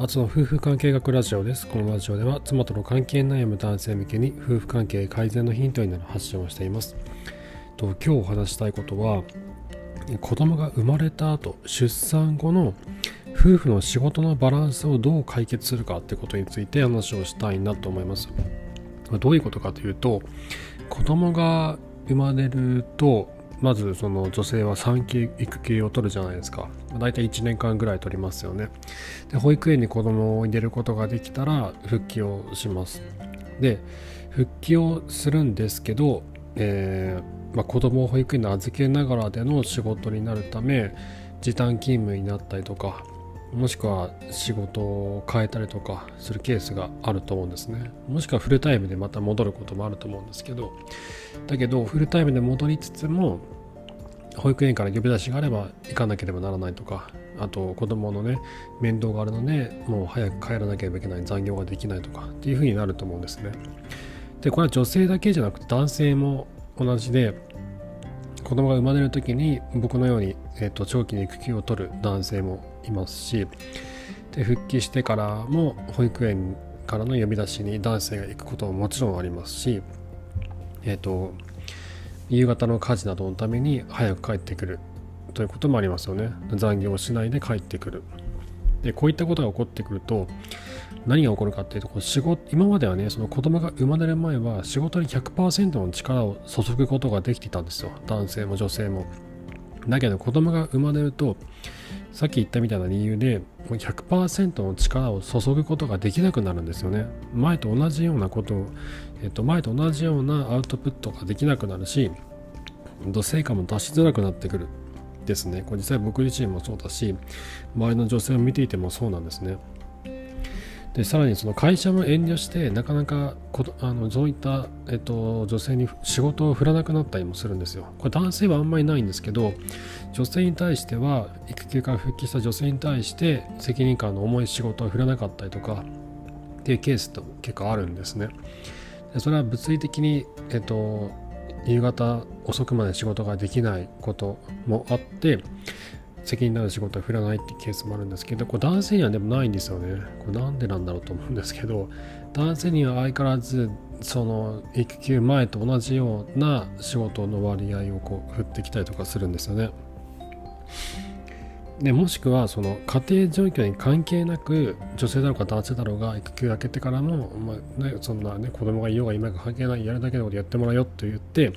あつの夫婦関係学ラジオです。このラジオでは妻との関係悩む男性向けに夫婦関係改善のヒントになる発信をしています。と今日お話したいことは子供が生まれた後出産後の夫婦の仕事のバランスをどう解決するかってことについて話をしたいなと思います。どういうことかというと子供が生まれるとまずその女性は産休育休を取るじゃないですか。大体1年間ぐらい取りますよね。で保育園に子供を入れることができたら復帰をします。で復帰をするんですけど、えーまあ、子供を保育園に預けながらでの仕事になるため時短勤務になったりとかもしくは仕事を変えたりとかするケースがあると思うんですね。もしくはフルタイムでまた戻ることもあると思うんですけど。だけどフルタイムで戻りつつも保育園から呼び出しがあれば行かなければならないとかあと子供のね面倒があるのでもう早く帰らなければいけない残業ができないとかっていう風になると思うんですね。でこれは女性だけじゃなくて男性も同じで子供が生まれる時に僕のように、えーと、長期に育休を取る男性もいますしで復帰してからも保育園からの呼び出しに男性が行くことももちろんありますしえっ、ー、と夕方の家事などのために早く帰ってくるということもありますよね。残業しないで帰ってくる。でこういったことが起こってくると何が起こるかっていうと仕事今まではねその子供が生まれる前は仕事に100%の力を注ぐことができていたんですよ。男性も女性も。だけど子供が生まれるとさっき言ったみたいな理由で100%の力を注ぐことができなくなるんですよね。前と同じようなことを、えっと、前と同じようなアウトプットができなくなるし成果も出しづらくなってくる。ですね。これ実際僕自身もそうだし周りの女性を見ていてもそうなんですね。でさらにその会社も遠慮してなかなかあのそういった、えっと、女性に仕事を振らなくなったりもするんですよ。これ男性はあんまりないんですけど女性に対しては育休から復帰した女性に対して責任感の重い仕事を振らなかったりとかっていうケースと結構あるんですね。でそれは物理的に、えっと、夕方遅くまで仕事ができないこともあって責任のある仕事は振らないっていうケースもあるんですけどこれ男性にはでもないんですよね。これなんでなんだろうと思うんですけど男性には相変わらずその育休前と同じような仕事の割合をこう振ってきたりとかするんですよね。でもしくはその家庭状況に関係なく女性だろうか男性だろうが育休明けてからも、まあね、そんなね子供がいようがいまいが関係ないやるだけのことやってもらうよと言って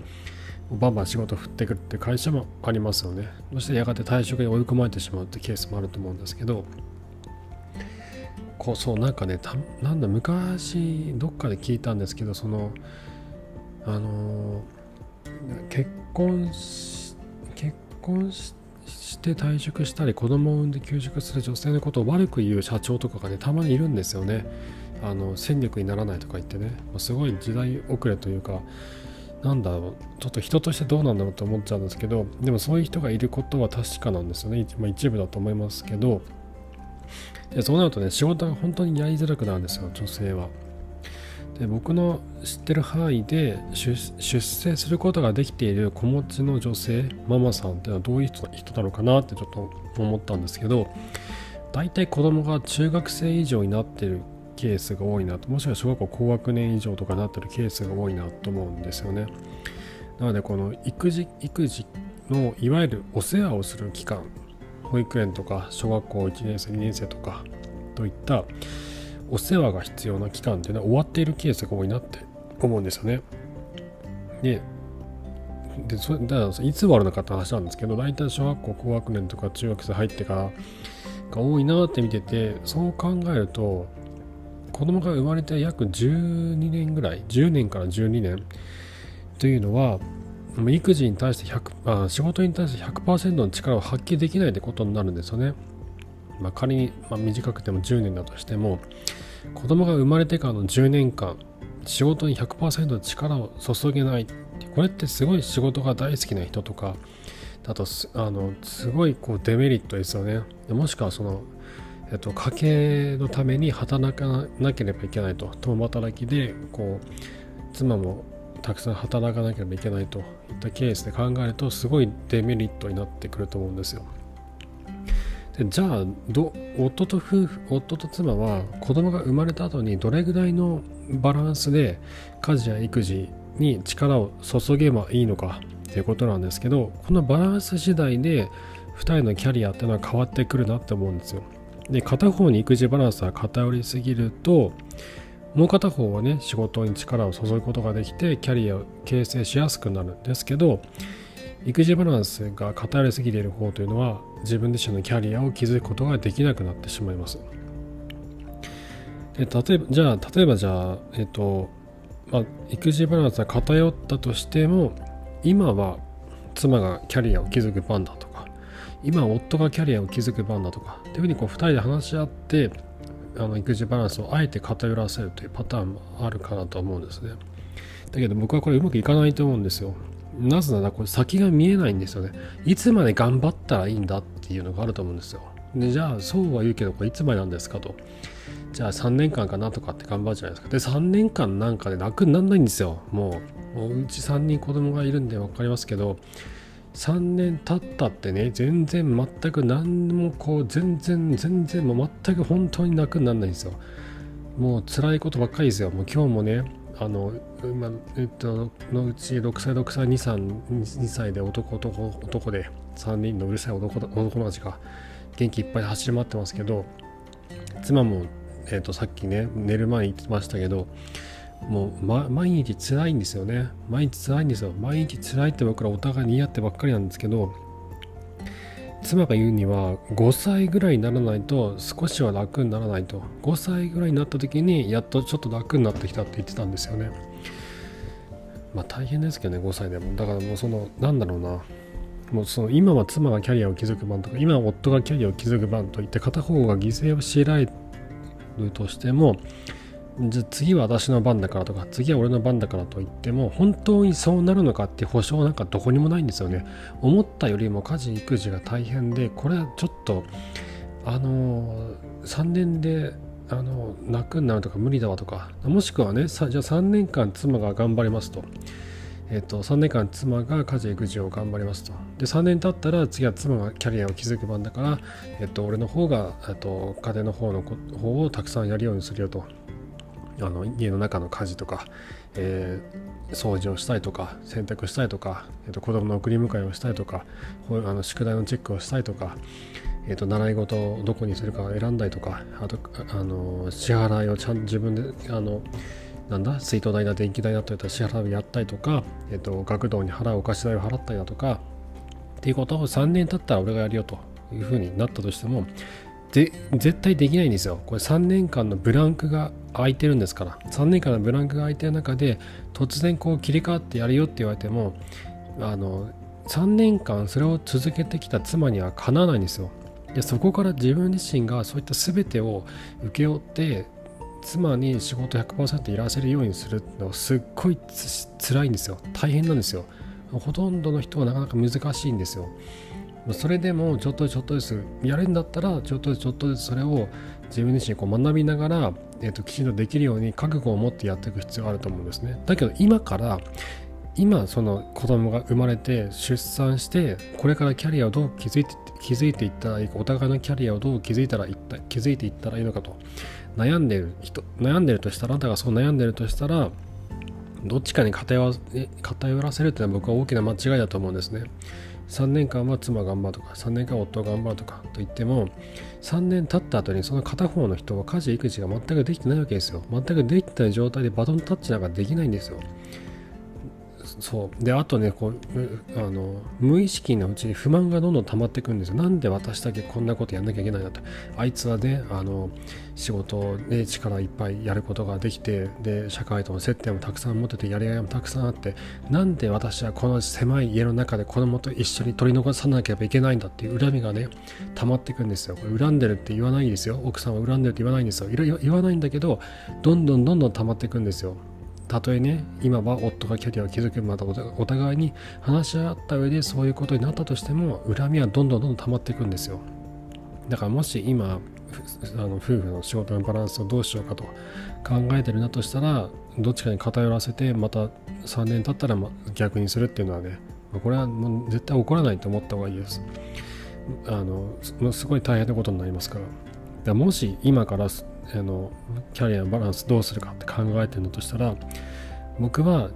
バンバン仕事振ってくるって会社もありますよね。そしてやがて退職に追い込まれてしまうってケースもあると思うんですけどこうそうなんかねたなんだ昔どっかで聞いたんですけどそのあの結婚し結婚して退職したり子供を産んで休職する女性のことを悪く言う社長とかがねたまにいるんですよね。あの戦力にならないとか言ってね。すごい時代遅れというかなんだろうちょっと人としてどうなんだろうと思っちゃうんですけどでもそういう人がいることは確かなんですよね、まあ、一部だと思いますけど。でそうなるとね仕事が本当にやりづらくなるんですよ女性は。で僕の知ってる範囲で出世することができている子持ちの女性ママさんっていうのはどういう人人なのかなってちょっと思ったんですけど大体子供が中学生以上になってるケースが多いなと。もしくは小学校高学年以上とかなってるケースが多いなと思うんですよね。なのでこの育児育児のいわゆるお世話をする期間保育園とか小学校1年生2年生とかといったお世話が必要な期間っていうのは終わっているケースが多いなって思うんですよね。ででそだからいつ終わるのかって話なんですけど大体小学校高学年とか中学生入ってからが多いなって見ててそう考えると子供が生まれて約12年ぐらい10年から12年というのは育児に対して100あ仕事に対して100%の力を発揮できないってことになるんですよね。まあ、仮に、ま、短くても10年だとしても子供が生まれてからの10年間仕事に100%の力を注げないこれってすごい仕事が大好きな人とかだとあのすごいこうデメリットですよねもしくはそのえっと、家計のために働かなければいけないと共働きでこう妻もたくさん働かなければいけないといったケースで考えるとすごいデメリットになってくると思うんですよ。でじゃあど夫と夫婦夫と妻は子供が生まれた後にどれぐらいのバランスで家事や育児に力を注げばいいのかっていうことなんですけどこのバランス次第で2人のキャリアっていうのは変わってくるなって思うんですよで片方に育児バランスが偏りすぎるともう片方はね仕事に力を注ぐことができてキャリアを形成しやすくなるんですけど育児バランスが偏りすぎている方というのは自分自身のキャリアを築くことができなくなってしまいます。で例えばじゃあ例えばじゃあえっとまあ、育児バランスが偏ったとしても今は妻がキャリアを築く番だと。か今夫がキャリアを築く番だとかっていうふうにこう2人で話し合ってあの育児バランスをあえて偏らせるというパターンもあるかなと思うんですね。だけど僕はこれうまくいかないと思うんですよ。なぜならこれ先が見えないんですよね。いつまで頑張ったらいいんだっていうのがあると思うんですよ。でじゃあそうは言うけどこれいつまでなんですかと。じゃあ3年間かなとかって頑張るじゃないですか。で3年間なんかで楽にならないんですよ。もうもううち3人子供がいるんで分かりますけど3年経ったってね全然全く何もこう全然全然もう全く本当に楽にならないんですよ。もう辛いことばっかりですよ。もう今日もねあの、ま、えっと、のうち6歳、6歳、2歳 ,2 歳で男、男、男で3人のうるさい男男の子が元気いっぱい走り回ってますけど妻もえー、とさっきね寝る前に言ってましたけどもう、ま、毎日辛いんですよね。毎日辛いんですよ。毎日辛いって僕らお互いに言い合ってばっかりなんですけど妻が言うには5歳ぐらいにならないと少しは楽にならないと。5歳ぐらいになった時にやっとちょっと楽になってきたって言ってたんですよね。まあ大変ですけどね5歳でも。だからもうそのなんだろうな。もうその今は妻がキャリアを築く番とか今は夫がキャリアを築く番といって片方が犠牲を強いられるとしてもじゃ次は私の番だからとか次は俺の番だからといっても本当にそうなるのかって保証なんかどこにもないんですよね思ったよりも家事育児が大変でこれはちょっとあの3年であの泣くになるとか無理だわとかもしくはねじゃあ3年間妻が頑張りますとえっと、3年間妻が家事育児を頑張りますと。で、3年経ったら次は妻がキャリアを築く番だから、えっと、俺の方が、えっと、家庭の方の方をたくさんやるようにするよと。あの家の中の家事とか、えー、掃除をしたいとか洗濯したいとか、えー、と子供の送り迎えをしたいとかあの宿題のチェックをしたいとか、えー、と習い事をどこにするかを選んだりとかあとあの支払いをちゃんと自分であのなんだ水道代だ電気代だといった支払いをやったりとか、えっと、学童に払うお貸し代を払ったりだとかっていうことを3年経ったら俺がやるよというふうになったとしてもで絶対できないんですよ。これ3年間のブランクが空いてるんですから。3年間のブランクが空いてる中で突然こう切り替わってやるよって言われてもあの3年間それを続けてきた妻にはかなわないんですよ。でそこから自分自身がそういった全てを請け負って妻に仕事100%いらせるようにするのすっごいつ辛いんですよ大変なんですよほとんどの人はなかなか難しいんですよそれでもちょっとちょっとずつやるんだったらちょっとちょっとずつそれを自分自身こう学びながら、えーと、きちんとできるように覚悟を持ってやっていく必要があると思うんですね。だけど今から今その子供が生まれて出産してこれからキャリアをどう築いて築いていったらいいかお互いのキャリアをどう築いたらいった築いていったらいいのかと悩んでる人悩んでるとしたらあなたがそう悩んでるとしたらどっちかに偏らせるっていうのは僕は大きな間違いだと思うんですね。3年間は妻頑張るとか3年間夫頑張るとかと言っても3年経った後にその片方の人は家事育児が全くできてないわけですよ。全くできてない状態でバトンタッチなんかできないんですよ。そう。であとねこうあの無意識のうちに不満がどんどん溜まっていくんですよ。なんで私だけこんなことやんなきゃいけないんだとあいつはねあの仕事で力いっぱいやることができてで社会との接点もたくさん持っててやりがいもたくさんあってなんで私はこの狭い家の中で子供と一緒に取り残さなければいけないんだっていう恨みがね溜まっていくんですよ。これ恨んでるって言わないですよ。奥さんは恨んでるって言わないんですよ。言わないんだけどどんどんどんどん溜まっていくんですよ。たとえね今は夫がキャリアを築くまたお互いに話し合った上でそういうことになったとしても恨みはどんどんどんどん溜まっていくんですよ。だからもし今あの夫婦の仕事のバランスをどうしようかと考えてるんだとしたらどっちかに偏らせてまた3年経ったら逆にするっていうのはねこれはもう絶対起こらないと思った方がいいです。あのすごい大変なことになりますから。だもし今からあのキャリアのバランスどうするかって考えてるのとしたら僕は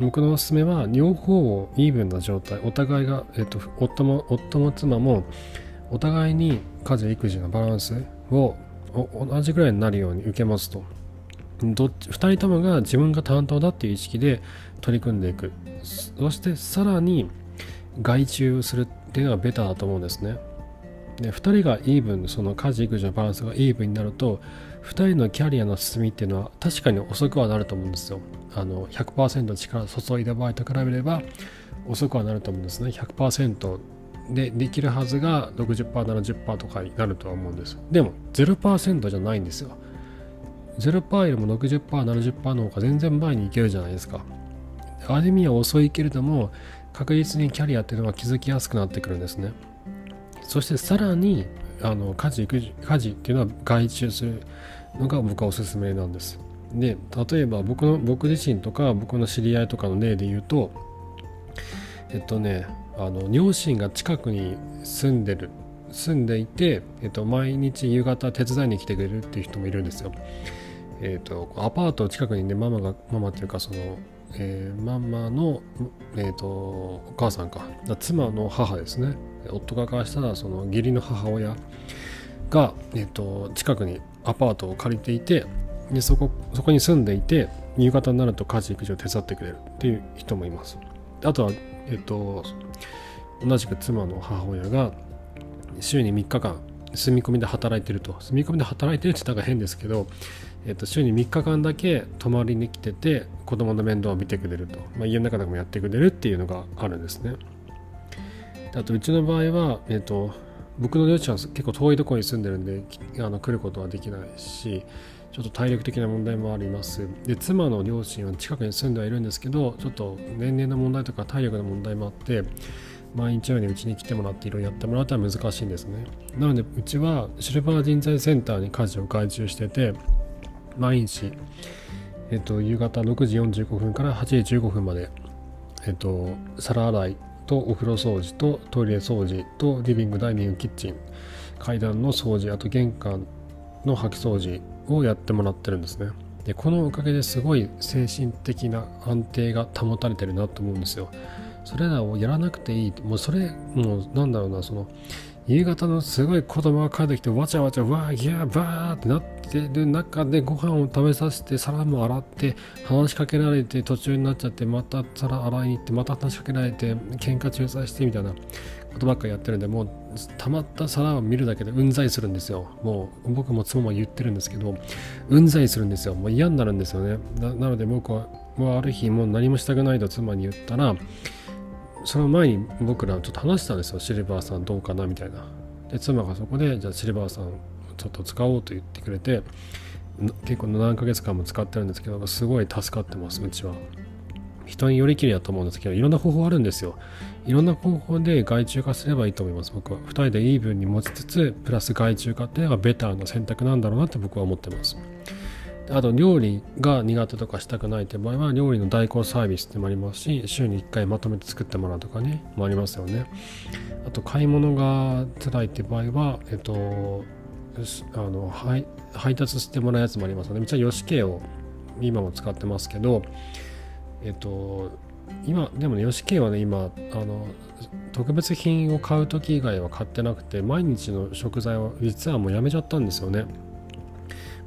僕のおすすめは両方をイーブンな状態お互いが、えっと、夫も夫も妻もお互いに家事育児のバランスを同じぐらいになるように受けますと。どっち2人ともが自分が担当だっていう意識で取り組んでいく。そしてさらに外注するっていうのがベターだと思うんですね。で2人がイーブンその家事育児のバランスがイーブンになると2人のキャリアの進みっていうのは確かに遅くはなると思うんですよ。あの100%力注いだ場合と比べれば遅くはなると思うんですね。100%でできるはずが 60%70% とかになるとは思うんですでも0%じゃないんですよ。0%よりも 60%70% の方が全然前に行けるじゃないですか。ある意味は遅いけれども確実にキャリアっていうのは気づきやすくなってくるんですね。そしてさらにあの家事育児家事っていうのは外注するのが僕はおすすめなんですで例えば僕の僕自身とか僕の知り合いとかの例で言うとえっとねあの両親が近くに住んでる住んでいて、えっと、毎日夕方手伝いに来てくれるっていう人もいるんですよ。えっと、アパート近くにねママがママっていうかその、えー、ママの、えっと、お母さんか。妻の母ですね。夫がからしたらその義理の母親が、えっと、近くにアパートを借りていてでそこそこに住んでいて夕方になると家事育児を手伝ってくれるっていう人もいます。あとは、えっと、同じく妻の母親が週に3日間住み込みで働いてると。住み込みで働いてるって言ったら変ですけど、えっと、週に3日間だけ泊まりに来てて子供の面倒を見てくれると、まあ、家の中でもやってくれるっていうのがあるんですね。あとうちの場合は、えっと、僕の両親は結構遠いところに住んでるんであの来ることはできないしちょっと体力的な問題もあります。で妻の両親は近くに住んではいるんですけどちょっと年齢の問題とか体力の問題もあって毎日のようにうちに来てもらっていろいろやってもらうとは難しいんですね。なのでうちはシルバー人材センターに家事を外注してて毎日、えっと、夕方6時45分から8時15分まで、えっと、皿洗いとお風呂掃除とトイレ掃除とリビングダイニングキッチン階段の掃除あと玄関の掃き掃除をやってもらってるんですね。でこのおかげですごい精神的な安定が保たれてるなと思うんですよ。それらをやらなくていい。もうそれもうなんだろうなその夕方のすごい子供が帰ってきてわちゃわちゃわーギャーバーってなってる中でご飯を食べさせて皿も洗って話しかけられて途中になっちゃってまた皿洗いに行ってまた話しかけられて喧嘩仲裁してみたいな。ことばっかやってるんでもう溜まった皿を見るだけでうんざりするんですよ。もう僕も妻も言ってるんですけどうんざりするんですよ。もう嫌になるんですよね。なので僕はもうある日もう何もしたくないと妻に言ったらその前に僕らちょっと話したんですよ。シルバーさんどうかなみたいな。で妻がそこでじゃあシルバーさんちょっと使おうと言ってくれて結構何ヶ月間も使ってるんですけどすごい助かってますうちは。人によりきりだと思うんですけどいろんな方法あるんですよ。いろんな方法で外注化すればいいと思います僕は。2人でイーブンに持ちつつプラス外注化っていうのがベターな選択なんだろうなって僕は思ってます。あと料理が苦手とかしたくないって場合は料理の代行サービスってもありますし週に1回まとめて作ってもらうとかねもありますよね。あと買い物が辛いって場合はえっとあの配配達してもらうやつもありますよね。めっちゃヨシケを今も使ってますけどえっと今でもねヨシケはね今あの特別品を買う時以外は買ってなくて毎日の食材を実はもうやめちゃったんですよね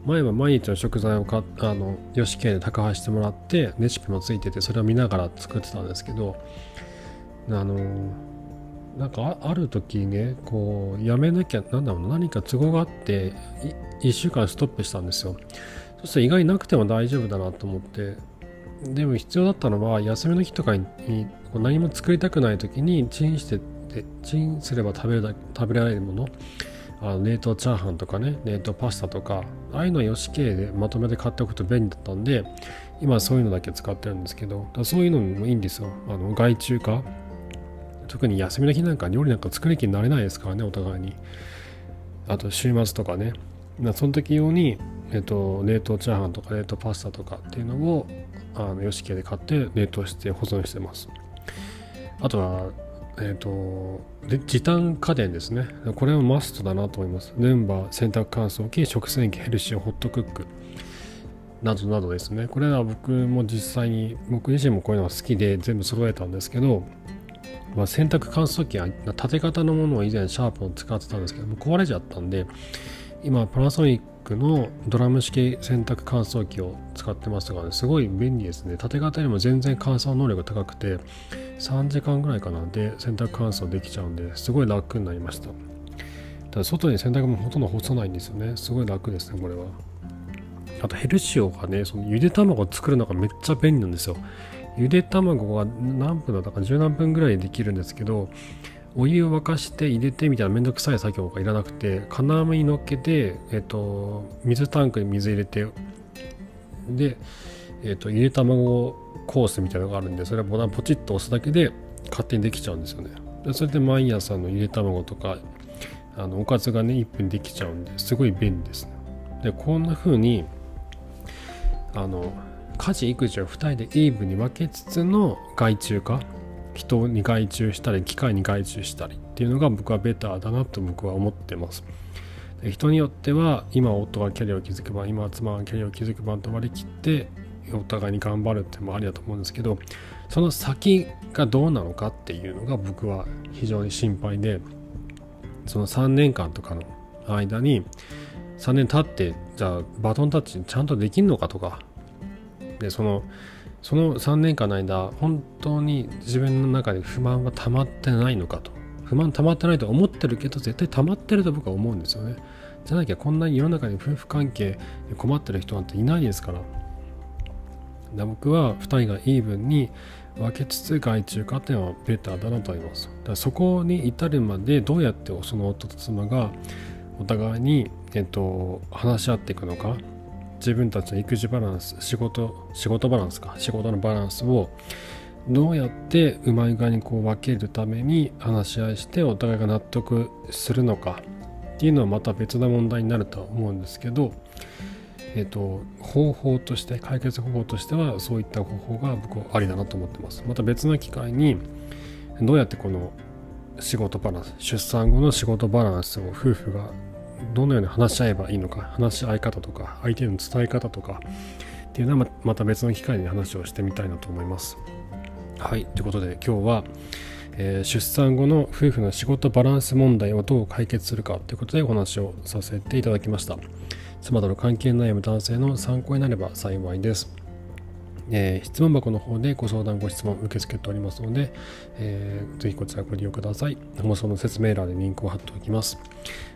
前は毎日の食材をかあのよし系で宅配してもらってレシピもついててそれを見ながら作ってたんですけどあのなんかある時ねこうやめなきゃなんだろう何か都合があって1週間ストップしたんですよ。そしたら意外になくても大丈夫だなと思ってでも必要だったのは休みの日とかに何も作りたくない時にチンしてチンすれば食べる食べられるもの。あの冷凍チャーハンとかね冷凍パスタとかああいうのはよし系でまとめて買っておくと便利だったんで今そういうのだけ使ってるんですけどそういうのもいいんですよ。あの外注化特に休みの日なんか料理なんか作る気になれないですからねお互いに。あと週末とかね。その時用に、えっと、冷凍チャーハンとか冷凍パスタとかっていうのをあのよし系で買って冷凍して保存してます。あとはえーと、で時短家電ですね。これはマストだなと思います。ルンバ洗濯乾燥機食洗機ヘルシーホットクック。などなどですね。これは僕も実際に僕自身もこういうのが好きで全部揃えたんですけど、まあ、洗濯乾燥機は縦型のものを以前シャープを使ってたんですけども壊れちゃったんで今パナソニックのドラム式洗濯乾燥機を使ってますが、ね、すごい便利ですね。縦型よりも全然乾燥能力が高くて3時間ぐらいかな。で洗濯乾燥できちゃうんですごい楽になりました。ただ外に洗濯もほとんど干さないんですよね。すごい楽ですねこれは。あとヘルシオがねそのゆで卵を作るのがめっちゃ便利なんですよ。ゆで卵が何分だったか十何分ぐらいできるんですけどお湯を沸かして入れてみたいなめんどくさい作業がいらなくて金網に乗っけて、えっと、水タンクに水入れてで、えっと、ゆで卵コースみたいなのがあるんでそれはボタンポチッと押すだけで勝手にできちゃうんですよね。でそれで毎朝のゆで卵とかあのおかずがね1分できちゃうんですごい便利ですね。でこんな風にあの家事育児を2人でイーブンに分けつつの外注化人に外注したり機械に外注したりっていうのが僕はベターだなと僕は思ってます。人によっては今夫がキャリアを築く番今妻がキャリアを築く番と割り切ってお互いに頑張るってもありだと思うんですけどその先がどうなのかっていうのが僕は非常に心配でその3年間とかの間に3年経ってじゃあバトンタッチちゃんとできんのかとか。でそのその3年間の間本当に自分の中で不満は溜まってないのかと。不満溜まってないと思ってるけど絶対溜まってると僕は思うんですよね。じゃなきゃこんなに世の中に夫婦関係で困ってる人なんていないですから。だ僕は2人がイーブンに分けつつ外注化っていうのはベターだなと思います。だからそこに至るまでどうやってその夫と妻がお互いに、えっと、話し合っていくのか。自分たちの育児バランス仕事仕事バランスか。仕事のバランスをどうやってうまい具合にこう分けるために話し合いしてお互いが納得するのかっていうのはまた別な問題になるとは思うんですけど、えーと、方法として解決方法としてはそういった方法が僕はありだなと思ってます。また別の機会にどうやってこの仕事バランス出産後の仕事バランスを夫婦がどのように話し合えばいいのか話し合い方とか相手への伝え方とかっていうのはまた別の機会に話をしてみたいなと思います。はいということで今日は、えー、出産後の夫婦の仕事バランス問題をどう解決するかということでお話をさせていただきました妻との関係悩む男性の参考になれば幸いですえー、質問箱の方でご相談ご質問受け付けておりますので、えー、ぜひこちらご利用ください。放送の説明欄でリンクを貼っておきます。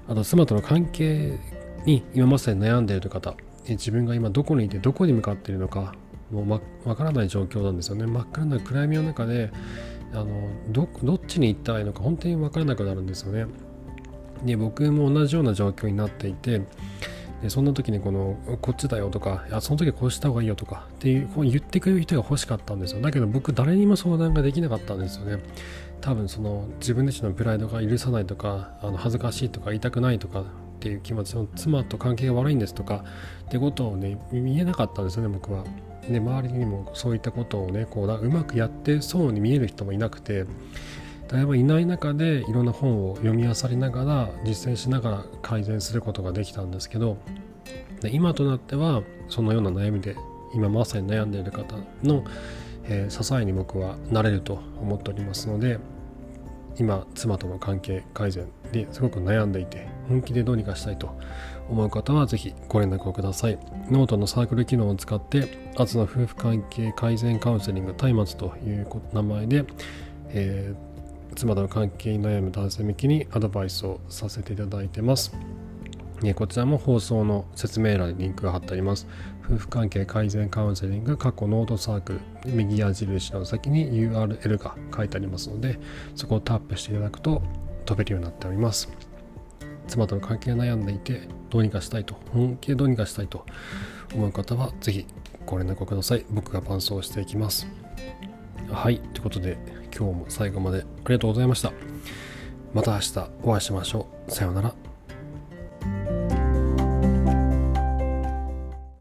あと、妻との関係に今まさに悩んでいる方、自分が今どこにいてどこに向かっているのか、もうわ、ま、からない状況なんですよね。真っ暗な暗闇の中で、あのどどっちに行ったらいいのか本当に分からなくなるんですよね。で僕も同じような状況になっていてでそんな時にこのこっちだよとかいやその時こうした方がいいよとかっていう言ってくれる人が欲しかったんですよ。だけど僕誰にも相談ができなかったんですよね。多分その自分自身のプライドが許さないとかあの恥ずかしいとか言いたくないとかっていう気持ちの妻と関係が悪いんですとかってことをね見えなかったんですよね僕は。で周りにもそういったことをねこううまくやってそうに見える人もいなくて。だいぶいない中でいろんな本を読み漁りながら実践しながら改善することができたんですけどで今となってはそのような悩みで今まさに悩んでいる方の、えー、支えに僕はなれると思っておりますので今妻との関係改善ですごく悩んでいて本気でどうにかしたいと思う方はぜひご連絡をください。ノートのサークル機能を使ってアツの夫婦関係改善カウンセリング松明という名前で、えー妻との関係に悩む男性向けにアドバイスをさせていただいてます。こちらも放送の説明欄にリンクが貼ってあります。夫婦関係改善カウンセリングかっこノートサークル右矢印の先に URL が書いてありますのでそこをタップしていただくと飛べるようになっております。妻との関係悩んでいてどうにかしたいと本気でどうにかしたいと思う方はぜひご連絡ください。僕が伴走していきます。はい、ということで今日も最後までありがとうございました。また明日お会いしましょう。さようなら。